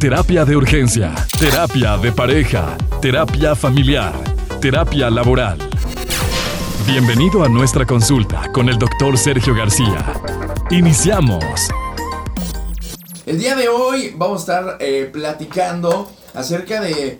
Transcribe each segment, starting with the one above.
Terapia de urgencia, terapia de pareja, terapia familiar, terapia laboral. Bienvenido a nuestra consulta con el doctor Sergio García. Iniciamos. El día de hoy vamos a estar eh, platicando acerca de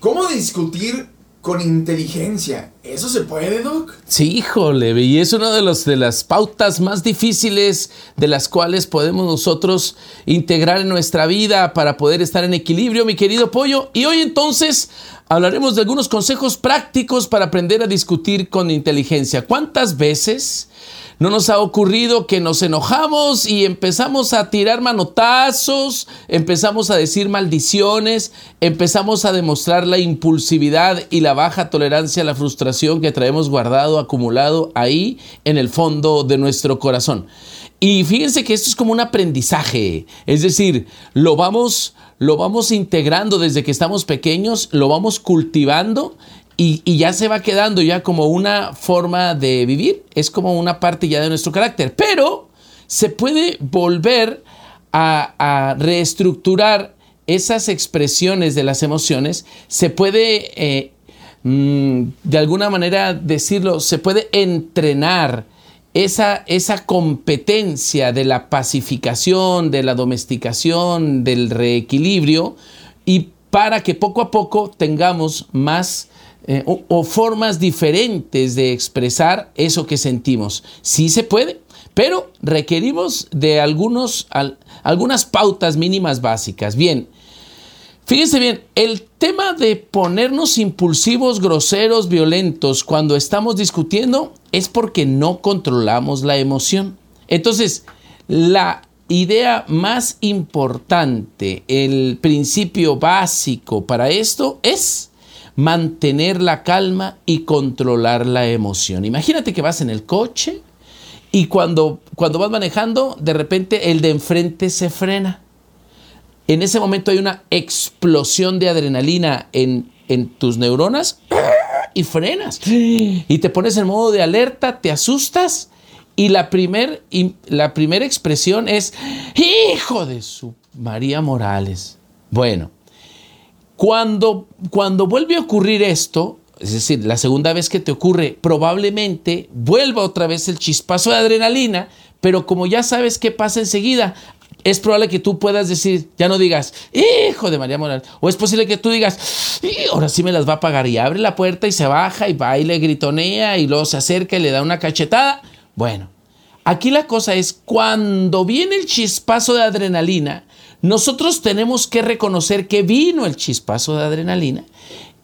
cómo discutir con inteligencia. ¿Eso se puede, Doc? Sí, híjole, y es una de, los, de las pautas más difíciles de las cuales podemos nosotros integrar en nuestra vida para poder estar en equilibrio, mi querido pollo. Y hoy entonces hablaremos de algunos consejos prácticos para aprender a discutir con inteligencia. ¿Cuántas veces no nos ha ocurrido que nos enojamos y empezamos a tirar manotazos, empezamos a decir maldiciones, empezamos a demostrar la impulsividad y la baja tolerancia a la frustración que traemos guardado, acumulado ahí en el fondo de nuestro corazón? Y fíjense que esto es como un aprendizaje, es decir, lo vamos, lo vamos integrando desde que estamos pequeños, lo vamos cultivando y, ya se va quedando ya como una forma de vivir, es como una parte ya de nuestro carácter, pero se puede volver a, reestructurar esas expresiones de las emociones, se puede, eh, mm, de alguna manera decirlo, se puede entrenar esa, esa competencia de la pacificación, de la domesticación, del reequilibrio, y para que poco a poco tengamos más eh, o, formas diferentes de expresar eso que sentimos. Sí se puede, pero requerimos de algunos, algunas pautas mínimas básicas. Bien, fíjense bien, el tema de ponernos impulsivos, groseros, violentos cuando estamos discutiendo es porque no controlamos la emoción. Entonces, la idea más importante, el principio básico para esto es mantener la calma y controlar la emoción. Imagínate que vas en el coche y cuando, cuando vas manejando, de repente el de enfrente se frena. En ese momento hay una explosión de adrenalina en, en tus neuronas y frenas. Y te pones en modo de alerta, te asustas y la primera la expresión es, hijo de su María Morales. Bueno, cuando, cuando vuelve a ocurrir esto, es decir, la segunda vez que te ocurre, probablemente vuelva otra vez el chispazo de adrenalina, pero como ya sabes qué pasa enseguida, es probable que tú puedas decir, ya no digas, hijo de María Morales, o es posible que tú digas, ahora sí me las va a pagar y abre la puerta y se baja y baila y gritonea y luego se acerca y le da una cachetada. Bueno, aquí la cosa es, cuando viene el chispazo de adrenalina, nosotros tenemos que reconocer que vino el chispazo de adrenalina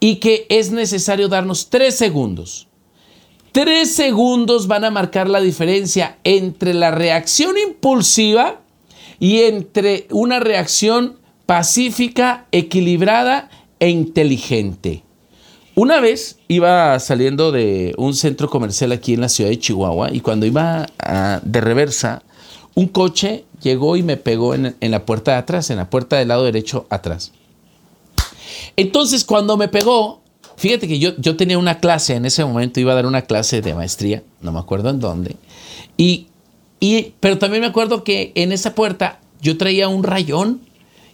y que es necesario darnos tres segundos. Tres segundos van a marcar la diferencia entre la reacción impulsiva y entre una reacción pacífica, equilibrada e inteligente. Una vez iba saliendo de un centro comercial aquí en la ciudad de Chihuahua y cuando iba de reversa, un coche llegó y me pegó en, la puerta de atrás, en la puerta del lado derecho atrás. Entonces, cuando me pegó, fíjate que yo, yo tenía una clase, en ese momento iba a dar una clase de maestría, no me acuerdo en dónde, y, y, pero también me acuerdo que en esa puerta yo traía un rayón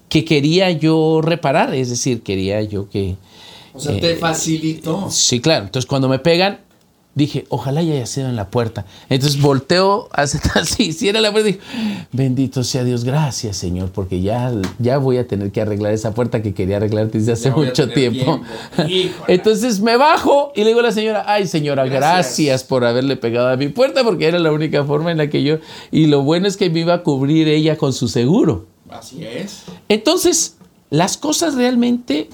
que quería yo reparar, es decir, quería yo que... O sea, te eh, facilitó. Sí, claro. Entonces, cuando me pegan, dije, ojalá ya haya sido en la puerta. Entonces volteo así, cierra la puerta y dije, bendito sea Dios, gracias Señor, porque ya, ya voy a tener que arreglar esa puerta que quería arreglar desde hace mucho tiempo. Entonces me bajo y le digo a la señora, ay señora, gracias. por haberle pegado a mi puerta, porque era la única forma en la que yo, y lo bueno es que me iba a cubrir ella con su seguro. Así es. Entonces, las cosas realmente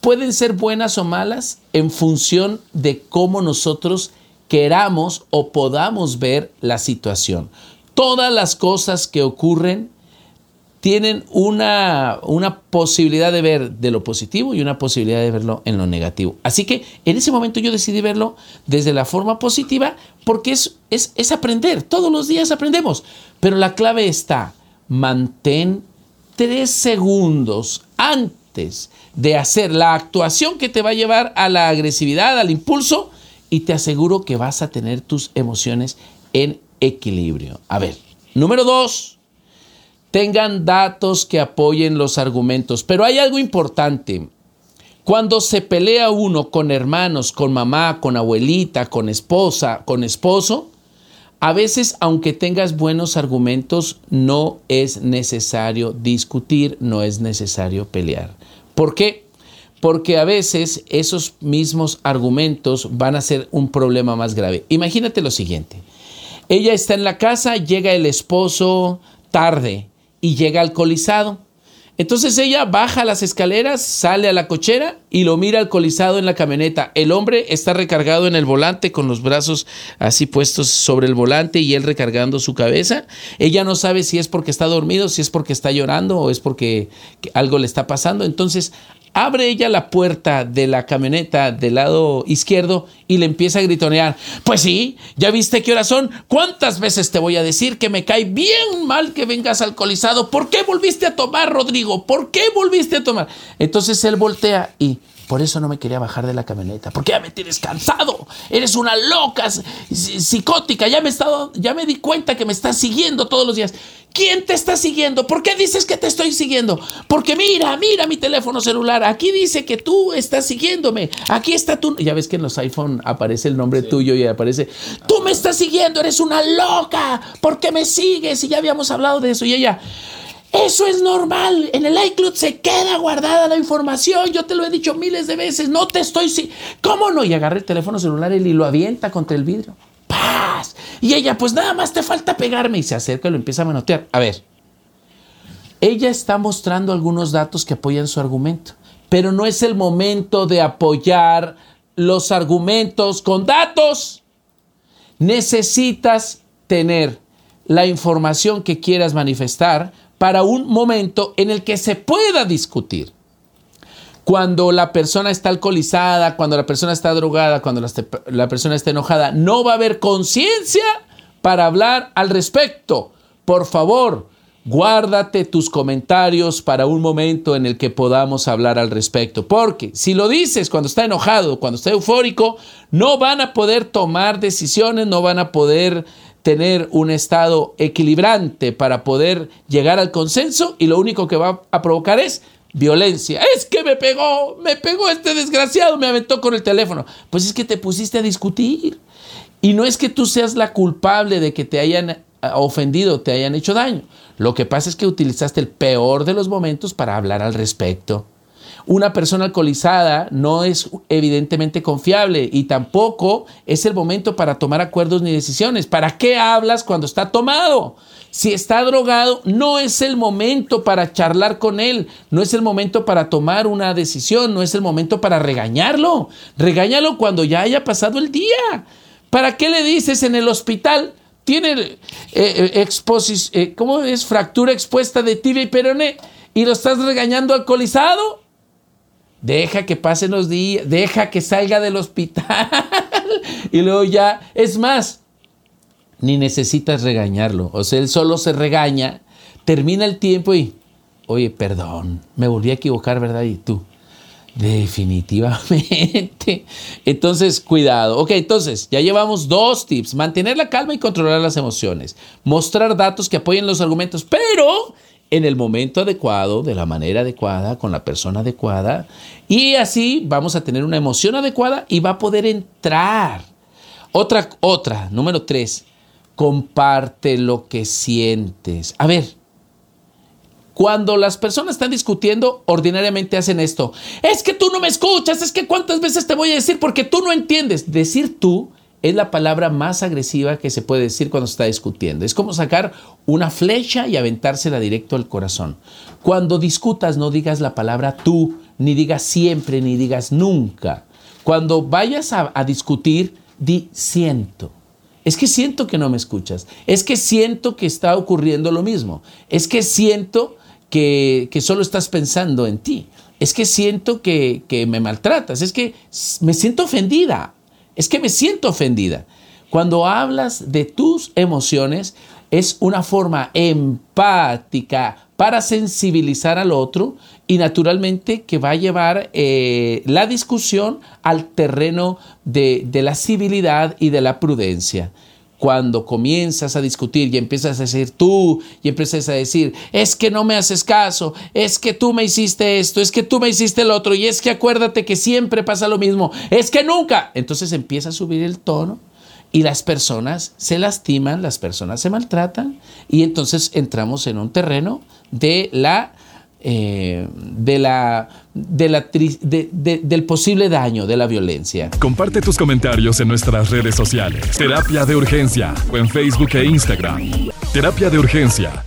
pueden ser buenas o malas en función de cómo nosotros queramos o podamos ver la situación. Todas las cosas que ocurren tienen una, una, posibilidad de ver de lo positivo y una posibilidad de verlo en lo negativo. Así que en ese momento yo decidí verlo desde la forma positiva porque es, es, es aprender, todos los días aprendemos. Pero la clave está, mantén tres segundos antes de hacer la actuación que te va a llevar a la agresividad, al impulso, y te aseguro que vas a tener tus emociones en equilibrio. A ver, número dos, tengan datos que apoyen los argumentos. Pero hay algo importante. Cuando se pelea uno con hermanos, con mamá, con abuelita, con esposa, con esposo, a veces, aunque tengas buenos argumentos, no es necesario discutir, no es necesario pelear. ¿Por qué? Porque a veces esos mismos argumentos van a ser un problema más grave. Imagínate lo siguiente. Ella está en la casa, llega el esposo tarde y llega alcoholizado. Entonces ella baja las escaleras, sale a la cochera y lo mira alcoholizado en la camioneta. El hombre está recargado en el volante con los brazos así puestos sobre el volante y él recargando su cabeza. Ella no sabe si es porque está dormido, si es porque está llorando o es porque algo le está pasando. Entonces abre ella la puerta de la camioneta del lado izquierdo y le empieza a gritonear. Pues sí, ya viste qué horas son. ¿Cuántas veces te voy a decir que me cae bien mal que vengas alcoholizado? ¿Por qué volviste a tomar, Rodrigo? ¿Por qué volviste a tomar? Entonces él voltea y por eso no me quería bajar de la camioneta, porque ya me tienes cansado. Eres una loca, psicótica. Ya me, he estado, ya me di cuenta que me estás siguiendo todos los días. ¿Quién te está siguiendo? ¿Por qué dices que te estoy siguiendo? Porque mira, mira mi teléfono celular. Aquí dice que tú estás siguiéndome. Aquí está tu. Ya ves que en los iPhone aparece el nombre tuyo y aparece. Tú me estás siguiendo, eres una loca. ¿Por qué me sigues? Y ya habíamos hablado de eso. Y ella. Eso es normal. En el iCloud se queda guardada la información. Yo te lo he dicho miles de veces. No te estoy. ¿Cómo no? Y agarra el teléfono celular y lo avienta contra el vidrio. ¡Paz! Y ella, pues nada más te falta pegarme. Y se acerca y lo empieza a manotear. A ver. Ella está mostrando algunos datos que apoyan su argumento. Pero no es el momento de apoyar los argumentos con datos. Necesitas tener la información que quieras manifestar para un momento en el que se pueda discutir. Cuando la persona está alcoholizada, cuando la persona está drogada, cuando la, persona está enojada, no va a haber conciencia para hablar al respecto. Por favor, guárdate tus comentarios para un momento en el que podamos hablar al respecto. Porque si lo dices cuando está enojado, cuando está eufórico, no van a poder tomar decisiones, no van a poder tener un estado equilibrante para poder llegar al consenso y lo único que va a provocar es violencia. Es que me pegó, me pegó este desgraciado, me aventó con el teléfono. Pues es que te pusiste a discutir. Y no es que tú seas la culpable de que te hayan eh, ofendido, te hayan hecho daño. Lo que pasa es que utilizaste el peor de los momentos para hablar al respecto. Una persona alcoholizada no es evidentemente confiable y tampoco es el momento para tomar acuerdos ni decisiones. ¿Para qué hablas cuando está tomado? Si está drogado, no es el momento para charlar con él, no es el momento para tomar una decisión, no es el momento para regañarlo. Regáñalo cuando ya haya pasado el día. ¿Para qué le dices en el hospital? Tiene eh, eh, eh, ¿cómo es? Fractura expuesta de tibia y peroné y lo estás regañando alcoholizado. Deja que pasen los días, deja que salga del hospital y luego ya, es más, ni necesitas regañarlo. O sea, él solo se regaña, termina el tiempo y, oye, perdón, me volví a equivocar, ¿verdad? Y tú, definitivamente. Entonces, cuidado. Ok, entonces, ya llevamos dos tips. Mantener la calma y controlar las emociones. Mostrar datos que apoyen los argumentos, pero en el momento adecuado, de la manera adecuada, con la persona adecuada. Y así vamos a tener una emoción adecuada y va a poder entrar. Otra, otra, número tres, comparte lo que sientes. A ver, cuando las personas están discutiendo, ordinariamente hacen esto. Es que tú no me escuchas, es que cuántas veces te voy a decir porque tú no entiendes. Decir tú es la palabra más agresiva que se puede decir cuando se está discutiendo. Es como sacar una flecha y aventársela directo al corazón. Cuando discutas no digas la palabra tú, ni digas siempre, ni digas nunca. Cuando vayas a, discutir, di siento. Es que siento que no me escuchas. Es que siento que está ocurriendo lo mismo. Es que siento que, que solo estás pensando en ti. Es que siento que, que me maltratas. Es que me siento ofendida es que me siento ofendida. Cuando hablas de tus emociones, es una forma empática para sensibilizar al otro y naturalmente que va a llevar eh, la discusión al terreno de, de la civilidad y de la prudencia. Cuando comienzas a discutir y empiezas a decir tú y empiezas a decir, es que no me haces caso, es que tú me hiciste esto, es que tú me hiciste el otro y es que acuérdate que siempre pasa lo mismo, es que nunca. Entonces empieza a subir el tono y las personas se lastiman, las personas se maltratan y entonces entramos en un terreno de la eh, de la, de la del posible daño de la violencia. Comparte tus comentarios en nuestras redes sociales. Terapia de Urgencia o en Facebook e Instagram. Terapia de Urgencia